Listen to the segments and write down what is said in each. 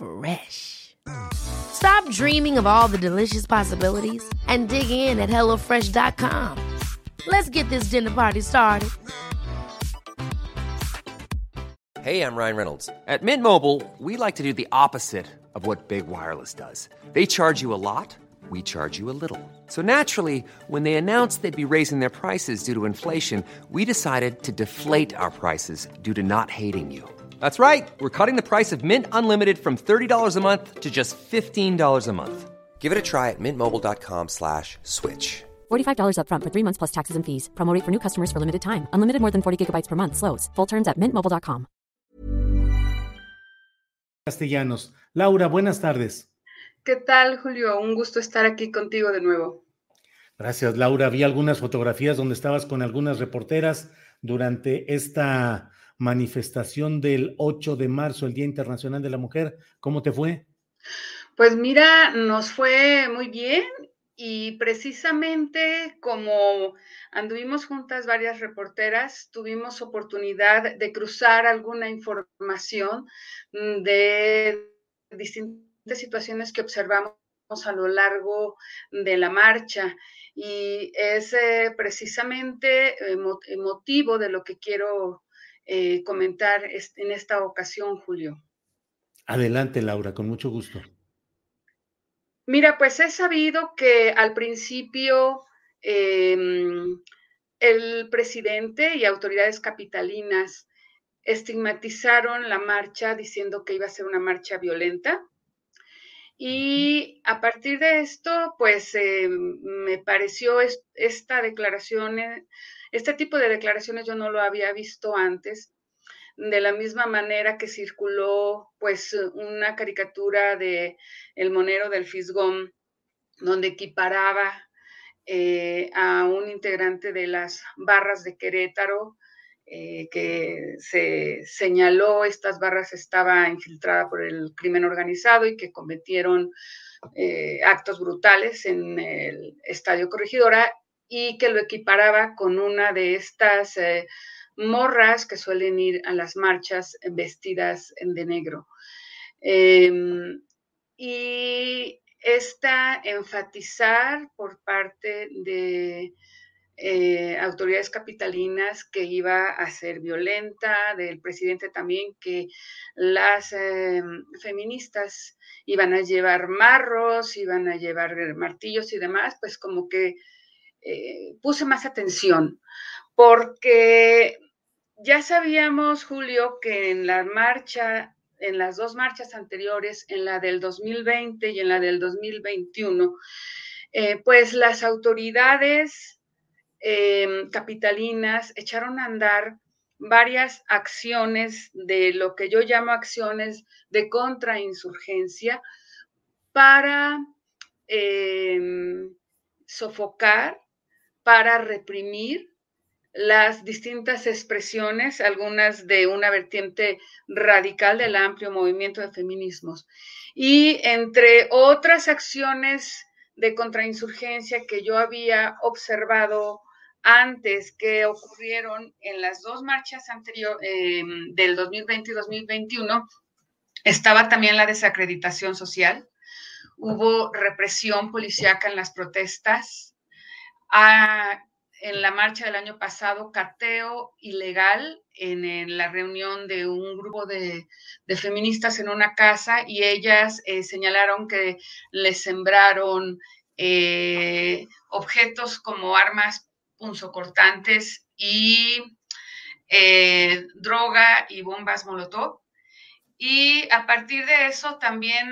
Fresh. Stop dreaming of all the delicious possibilities and dig in at HelloFresh.com. Let's get this dinner party started. Hey, I'm Ryan Reynolds. At Mint Mobile, we like to do the opposite of what Big Wireless does. They charge you a lot, we charge you a little. So naturally, when they announced they'd be raising their prices due to inflation, we decided to deflate our prices due to not hating you. That's right. We're cutting the price of Mint Unlimited from $30 a month to just $15 a month. Give it a try at mintmobile.com slash switch. $45 upfront for three months plus taxes and fees. Promo rate for new customers for limited time. Unlimited more than 40 gigabytes per month. Slows. Full terms at mintmobile.com. Castellanos. Laura, buenas tardes. ¿Qué tal, Julio? Un gusto estar aquí contigo de nuevo. Gracias, Laura. Vi algunas fotografías donde estabas con algunas reporteras durante esta manifestación del 8 de marzo, el Día Internacional de la Mujer. ¿Cómo te fue? Pues mira, nos fue muy bien y precisamente como anduvimos juntas varias reporteras, tuvimos oportunidad de cruzar alguna información mm, de distintas situaciones que observamos a lo largo de la marcha y es eh, precisamente el motivo de lo que quiero eh, comentar en esta ocasión, Julio. Adelante, Laura, con mucho gusto. Mira, pues he sabido que al principio em, el presidente y autoridades capitalinas estigmatizaron la marcha diciendo que iba a ser una marcha violenta. Y a partir de esto, pues em, me pareció esta declaración eh, este tipo de declaraciones yo no lo había visto antes, de la misma manera que circuló pues una caricatura de El Monero del Fisgón, donde equiparaba eh, a un integrante de las barras de Querétaro, eh, que se señaló estas barras estaba infiltrada por el crimen organizado y que cometieron eh, actos brutales en el Estadio Corregidora y que lo equiparaba con una de estas eh, morras que suelen ir a las marchas vestidas de negro. Em, y esta enfatizar por parte de eh, autoridades capitalinas que iba a ser violenta, del presidente también que las em, feministas iban a llevar marros, iban a llevar martillos y demás, pues como que eh, puse más atención, porque ya sabíamos, Julio, que en la marcha, en las dos marchas anteriores, en la del 2020 y en la del 2021, eh, pues las autoridades em, capitalinas echaron a andar varias acciones de lo que yo llamo acciones de contrainsurgencia para em, sofocar para reprimir las distintas expresiones, algunas de una vertiente radical del amplio movimiento de feminismos. Y entre otras acciones de contrainsurgencia que yo había observado antes que ocurrieron en las dos marchas anteriores em, del 2020 y 2021, estaba también la desacreditación social. Hubo represión policíaca en las protestas, en la marcha del año pasado cateo ilegal en, la reunión de un grupo de, feministas en una casa y ellas eh, señalaron que les sembraron eh, objetos como armas punzocortantes y eh, droga y bombas molotov. Y a partir de eso también,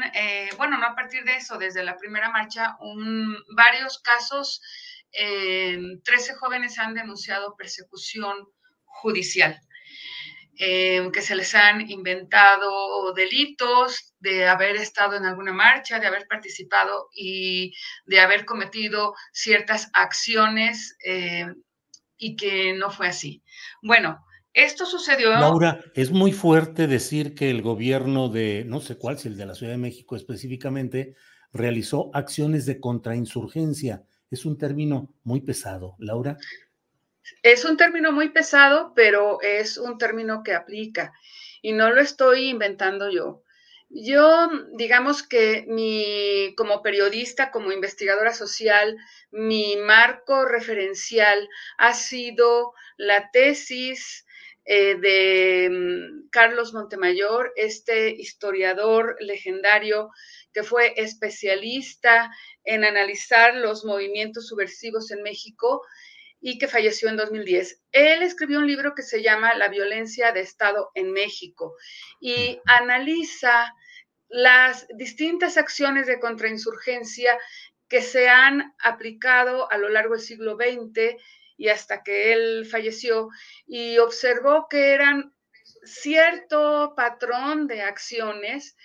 bueno, no a partir de eso, desde la primera marcha, varios casos 13 jóvenes han denunciado persecución judicial. eh, que se les han inventado delitos de haber estado en alguna marcha, de haber participado y de haber cometido ciertas acciones eh, y que no fue así. Bueno, esto sucedió. Laura, es muy fuerte decir que el gobierno de, no sé cuál, si el de la Ciudad de México específicamente, realizó acciones de contrainsurgencia. Es un término muy pesado, Laura. Es un término muy pesado, pero es un término que aplica y no lo estoy inventando yo. Yo, digamos que mi, como periodista, como investigadora social, mi marco referencial ha sido la tesis eh, de mm, Carlos Montemayor, este historiador legendario que fue especialista en analizar los movimientos subversivos en México y que falleció en 2010. Él escribió un libro que se llama La violencia de Estado en México y analiza las distintas acciones de contrainsurgencia que se han aplicado a lo largo del siglo XX y hasta que él falleció y observó que eran cierto patrón de acciones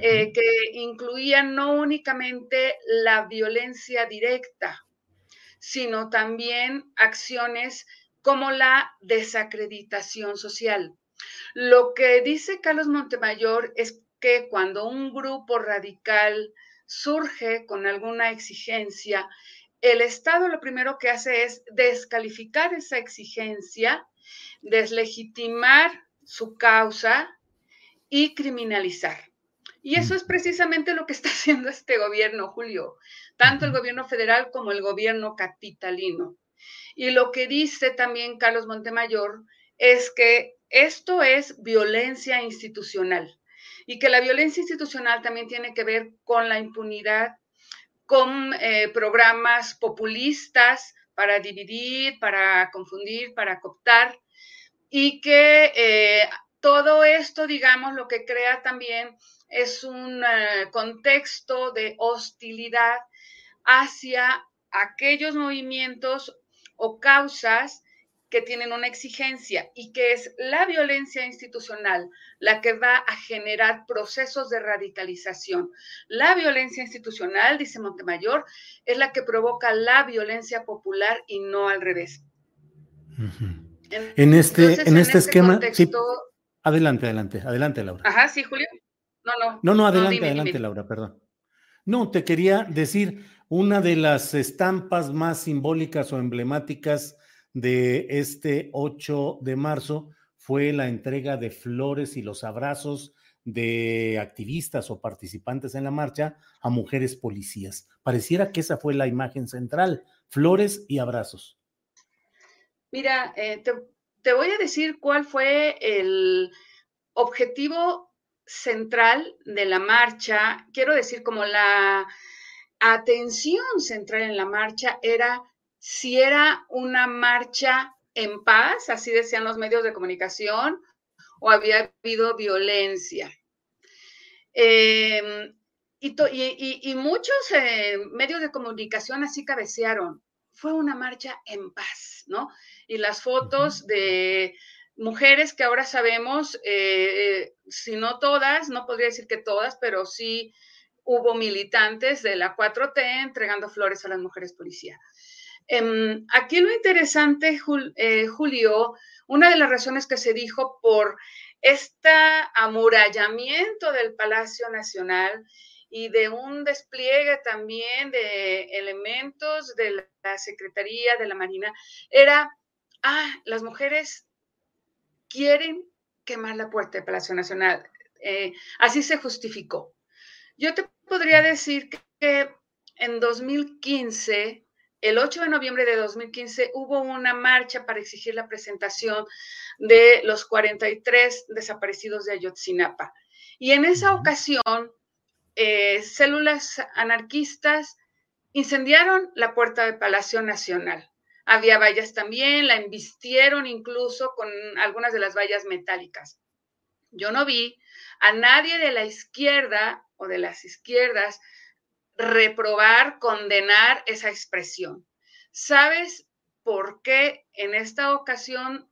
eh, que incluían no únicamente la violencia directa, sino también acciones como la desacreditación social. Lo que dice Carlos Montemayor es que cuando un grupo radical surge con alguna exigencia, el Estado lo primero que hace es descalificar esa exigencia, deslegitimar su causa y criminalizar. Y eso es precisamente lo que está haciendo este gobierno, Julio tanto el gobierno federal como el gobierno capitalino. Y lo que dice también Carlos Montemayor es que esto es violencia institucional y que la violencia institucional también tiene que ver con la impunidad, con eh, programas populistas para dividir, para confundir, para cooptar y que eh, todo esto, digamos, lo que crea también es un eh, contexto de hostilidad hacia aquellos movimientos o causas que tienen una exigencia y que es la violencia institucional la que va a generar procesos de radicalización. La violencia institucional, dice Montemayor, es la que provoca la violencia popular y no al revés. en, este, en, este, este esquema, adelante, adelante, adelante, Laura. Ajá, sí, Julio. No, no. No, no, adelante, adelante, Laura, perdón. No, te quería decir, una de las estampas más simbólicas o emblemáticas de este 8 de marzo fue la entrega de flores y los abrazos de activistas o participantes en la marcha a mujeres policías. Pareciera que esa fue la imagen central, flores y abrazos. Mira, eh, te, te voy a decir cuál fue el objetivo central de la marcha, quiero decir como la atención central en la marcha era si era una marcha en paz, así decían los medios de comunicación, o había habido violencia. Em, y, muchos eh, medios de comunicación así cabecearon. Fue una marcha en paz, ¿no? Y las fotos de mujeres que ahora sabemos, eh, eh, si no todas, no podría decir que todas, pero sí hubo militantes de la 4T entregando flores a las mujeres policía. Em, aquí lo interesante, eh, Julio, una de las razones que se dijo por este amurallamiento del Palacio Nacional y de un despliegue también de elementos de la Secretaría de la Marina, era, ah, las mujeres quieren quemar la puerta del Palacio Nacional. Eh, así se justificó. Yo te podría decir que en 2015, el 8 de noviembre de 2015, hubo una marcha para exigir la presentación de los 43 desaparecidos de Ayotzinapa. Y en esa ocasión, eh, células anarquistas incendiaron la puerta del Palacio Nacional. Había vallas también, la embistieron incluso con algunas de las vallas metálicas. Yo no vi a nadie de la izquierda o de las izquierdas reprobar, condenar esa expresión. ¿Sabes por qué en esta ocasión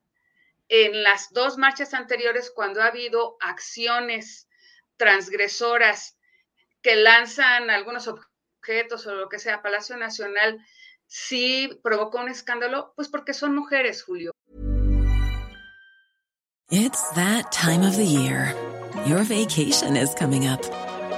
en las dos marchas anteriores, cuando ha habido acciones transgresoras que lanzan algunos objetos o lo que sea, Palacio Nacional, sí provocó un escándalo, pues porque son mujeres, Julio. It's that time of the year. Your vacation is coming up.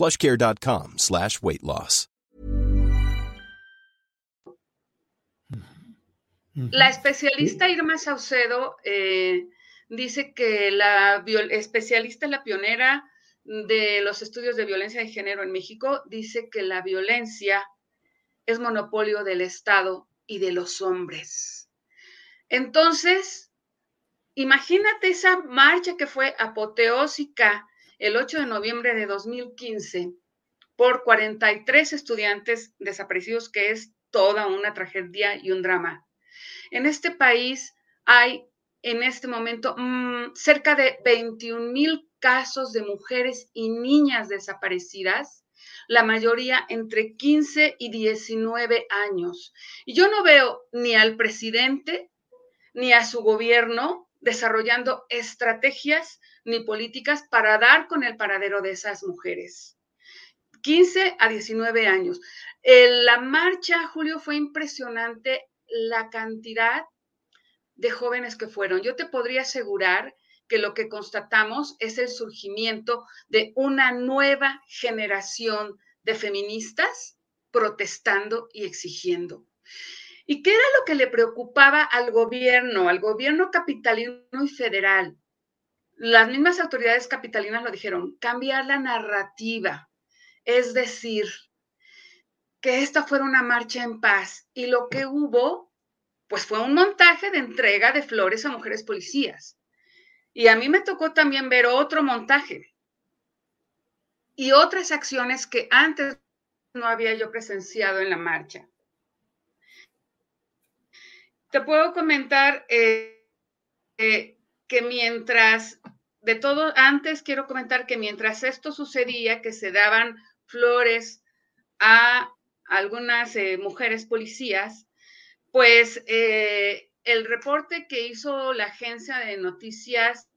plushcare.com slash weight loss. La especialista Irma Saucedo eh, dice que la especialista, la pionera de los estudios de violencia de género en México, dice que la violencia es monopolio del Estado y de los hombres. Entonces, imagínate esa marcha que fue apoteósica el 8 de noviembre de 2015 por 43 estudiantes desaparecidos, que es toda una tragedia y un drama. En este país hay en este momento mm, cerca de 21 mil casos de mujeres y niñas desaparecidas, la mayoría entre 15 y 19 años. Y yo no veo ni al presidente ni a su gobierno desarrollando estrategias ni políticas para dar con el paradero de esas mujeres. 15 a 19 años. la marcha, Julio, fue impresionante la cantidad de jóvenes que fueron. Yo te podría asegurar que lo que constatamos es el surgimiento de una nueva generación de feministas protestando y exigiendo. ¿Y qué era lo que le preocupaba al gobierno, al gobierno capitalino y federal? Las mismas autoridades capitalinas lo dijeron, cambiar la narrativa, es decir, que esta fuera una marcha en paz y lo que hubo, pues fue un montaje de entrega de flores a mujeres policías. Y a mí me tocó también ver otro montaje y otras acciones que antes no había yo presenciado en la marcha. Te puedo comentar eh, eh, que mientras, de todo, antes quiero comentar que mientras esto sucedía, que se daban flores a algunas eh, mujeres policías, pues el reporte que hizo la agencia de noticias,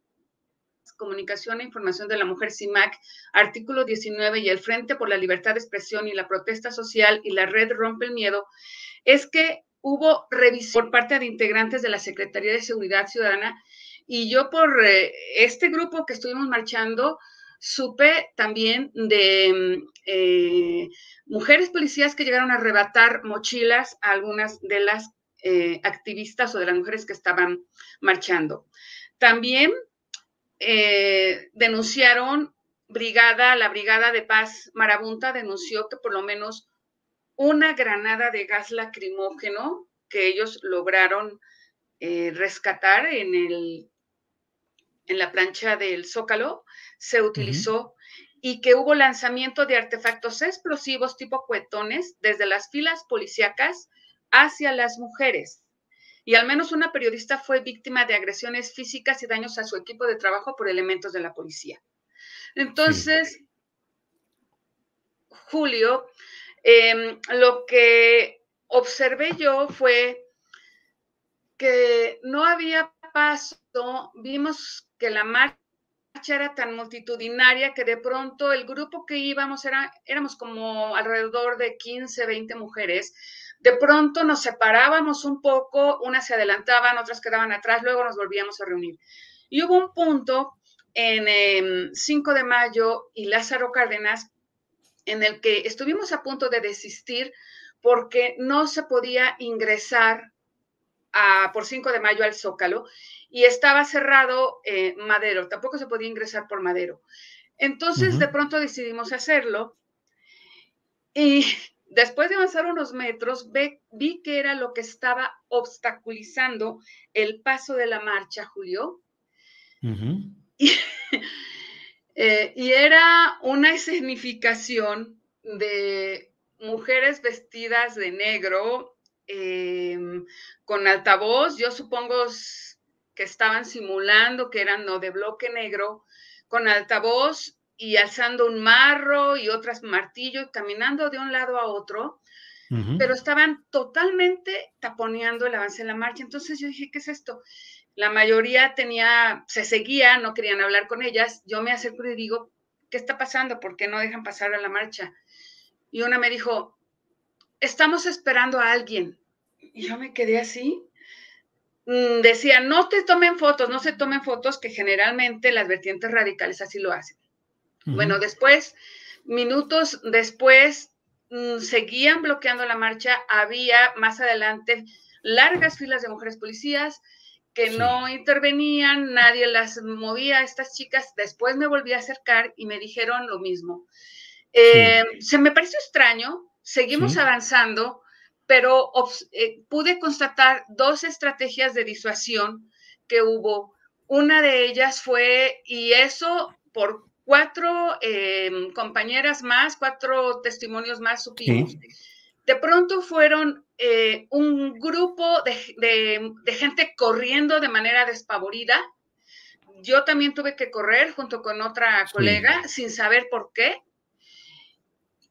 comunicación e información de la mujer CIMAC, artículo 19 y el Frente por la Libertad de Expresión y la Protesta Social y la Red Rompe el Miedo, es que hubo revisión por parte de integrantes de la Secretaría de Seguridad Ciudadana y yo por eh, este grupo que estuvimos marchando, supe también de eh, mujeres policías que llegaron a arrebatar mochilas a algunas de las eh, activistas o de las mujeres que estaban marchando. También denunciaron brigada, la Brigada de Paz Marabunta denunció que por lo menos una granada de gas lacrimógeno que ellos lograron rescatar en el en la plancha del Zócalo se utilizó y que hubo lanzamiento de artefactos explosivos tipo cuetones desde las filas policíacas hacia las mujeres. Y al menos una periodista fue víctima de agresiones físicas y daños a su equipo de trabajo por elementos de la policía. Entonces, Julio, em, lo que observé yo fue que no había paso, vimos que la marcha era tan multitudinaria que de pronto el grupo que íbamos era, éramos como alrededor de 15, 20 mujeres. De pronto nos separábamos un poco, unas se adelantaban, otras quedaban atrás, luego nos volvíamos a reunir. Y hubo un punto en 5 em, de mayo y Lázaro Cárdenas en el que estuvimos a punto de desistir porque no se podía ingresar a, por 5 de mayo al Zócalo y estaba cerrado eh, Madero, tampoco se podía ingresar por Madero. Entonces, de pronto decidimos hacerlo y después de avanzar unos metros, vi que era lo que estaba obstaculizando el paso de la marcha, Julio. Eh, y, era una escenificación de mujeres vestidas de negro, em, con altavoz, yo supongo que estaban simulando que eran no de bloque negro, con altavoz y alzando un marro y otras martillo caminando de un lado a otro, pero estaban totalmente taponeando el avance de la marcha. Entonces yo dije, ¿qué es esto? La mayoría tenía, se seguía, no querían hablar con ellas. Yo me acerco y digo, ¿qué está pasando? ¿Por qué no dejan pasar a la marcha? Y una me dijo, estamos esperando a alguien. Y yo me quedé así. Mm, decía, no te tomen fotos, no se tomen fotos, que generalmente las vertientes radicales así lo hacen. Bueno, después, minutos después, mm, seguían bloqueando la marcha. Había más adelante largas filas de mujeres policías que no intervenían, nadie las movía a estas chicas. Después me volví a acercar y me dijeron lo mismo. Eh, se me pareció extraño, seguimos avanzando, pero eh, pude constatar dos estrategias de disuasión que hubo. Una de ellas fue, y eso por cuatro em, compañeras más, cuatro testimonios más supimos. De pronto fueron eh, un grupo de, gente corriendo de manera despavorida. Yo también tuve que correr junto con otra colega sin saber por qué.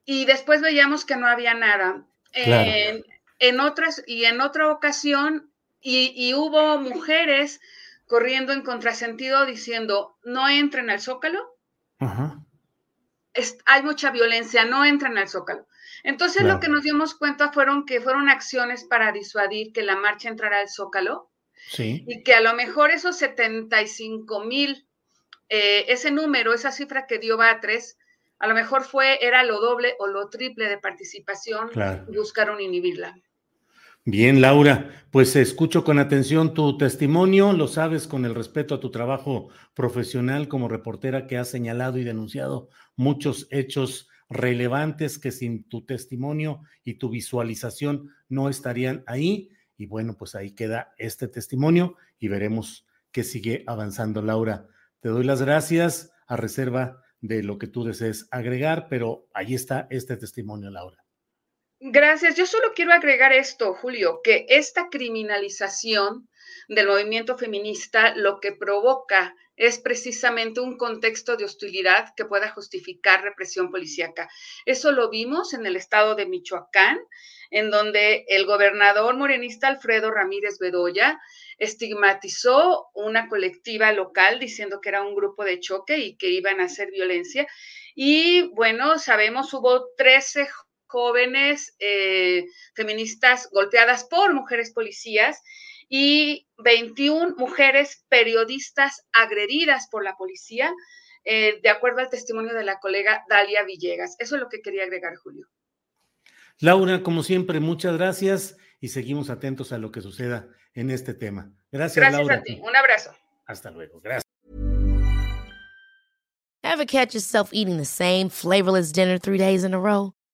Y después veíamos que no había nada. en otras, y en otra ocasión, y, y hubo mujeres corriendo en contrasentido diciendo, no entren al zócalo, hay mucha violencia, no entran al zócalo. Entonces lo que nos dimos cuenta fueron que fueron acciones para disuadir que la marcha entrara al zócalo. Y que a lo mejor esos 75 mil, eh, ese número, esa cifra que dio Batres, a lo mejor fue, era lo doble o lo triple de participación y buscaron inhibirla. Bien, Laura, pues escucho con atención tu testimonio, lo sabes con el respeto a tu trabajo profesional como reportera que has señalado y denunciado muchos hechos relevantes que sin tu testimonio y tu visualización no estarían ahí. Y bueno, pues ahí queda este testimonio y veremos qué sigue avanzando, Laura. Te doy las gracias a reserva de lo que tú desees agregar, pero ahí está este testimonio, Laura. Gracias. Yo solo quiero agregar esto, Julio, que esta criminalización del movimiento feminista lo que provoca es precisamente un contexto de hostilidad que pueda justificar represión policíaca. Eso lo vimos en el estado de Michoacán, en donde el gobernador morenista Alfredo Ramírez Bedoya estigmatizó una colectiva local diciendo que era un grupo de choque y que iban a hacer violencia. Y bueno, sabemos, hubo 13 jóvenes eh, feministas golpeadas por mujeres policías y 21 mujeres periodistas agredidas por la policía, eh, de acuerdo al testimonio de la colega Dalia Villegas. Eso es lo que quería agregar, Julio. Laura, como siempre, muchas gracias y seguimos atentos a lo que suceda en este tema. Gracias, gracias Laura. a ti. Un abrazo. Hasta luego. Gracias. Ever catch yourself eating the same flavorless dinner three days in a row?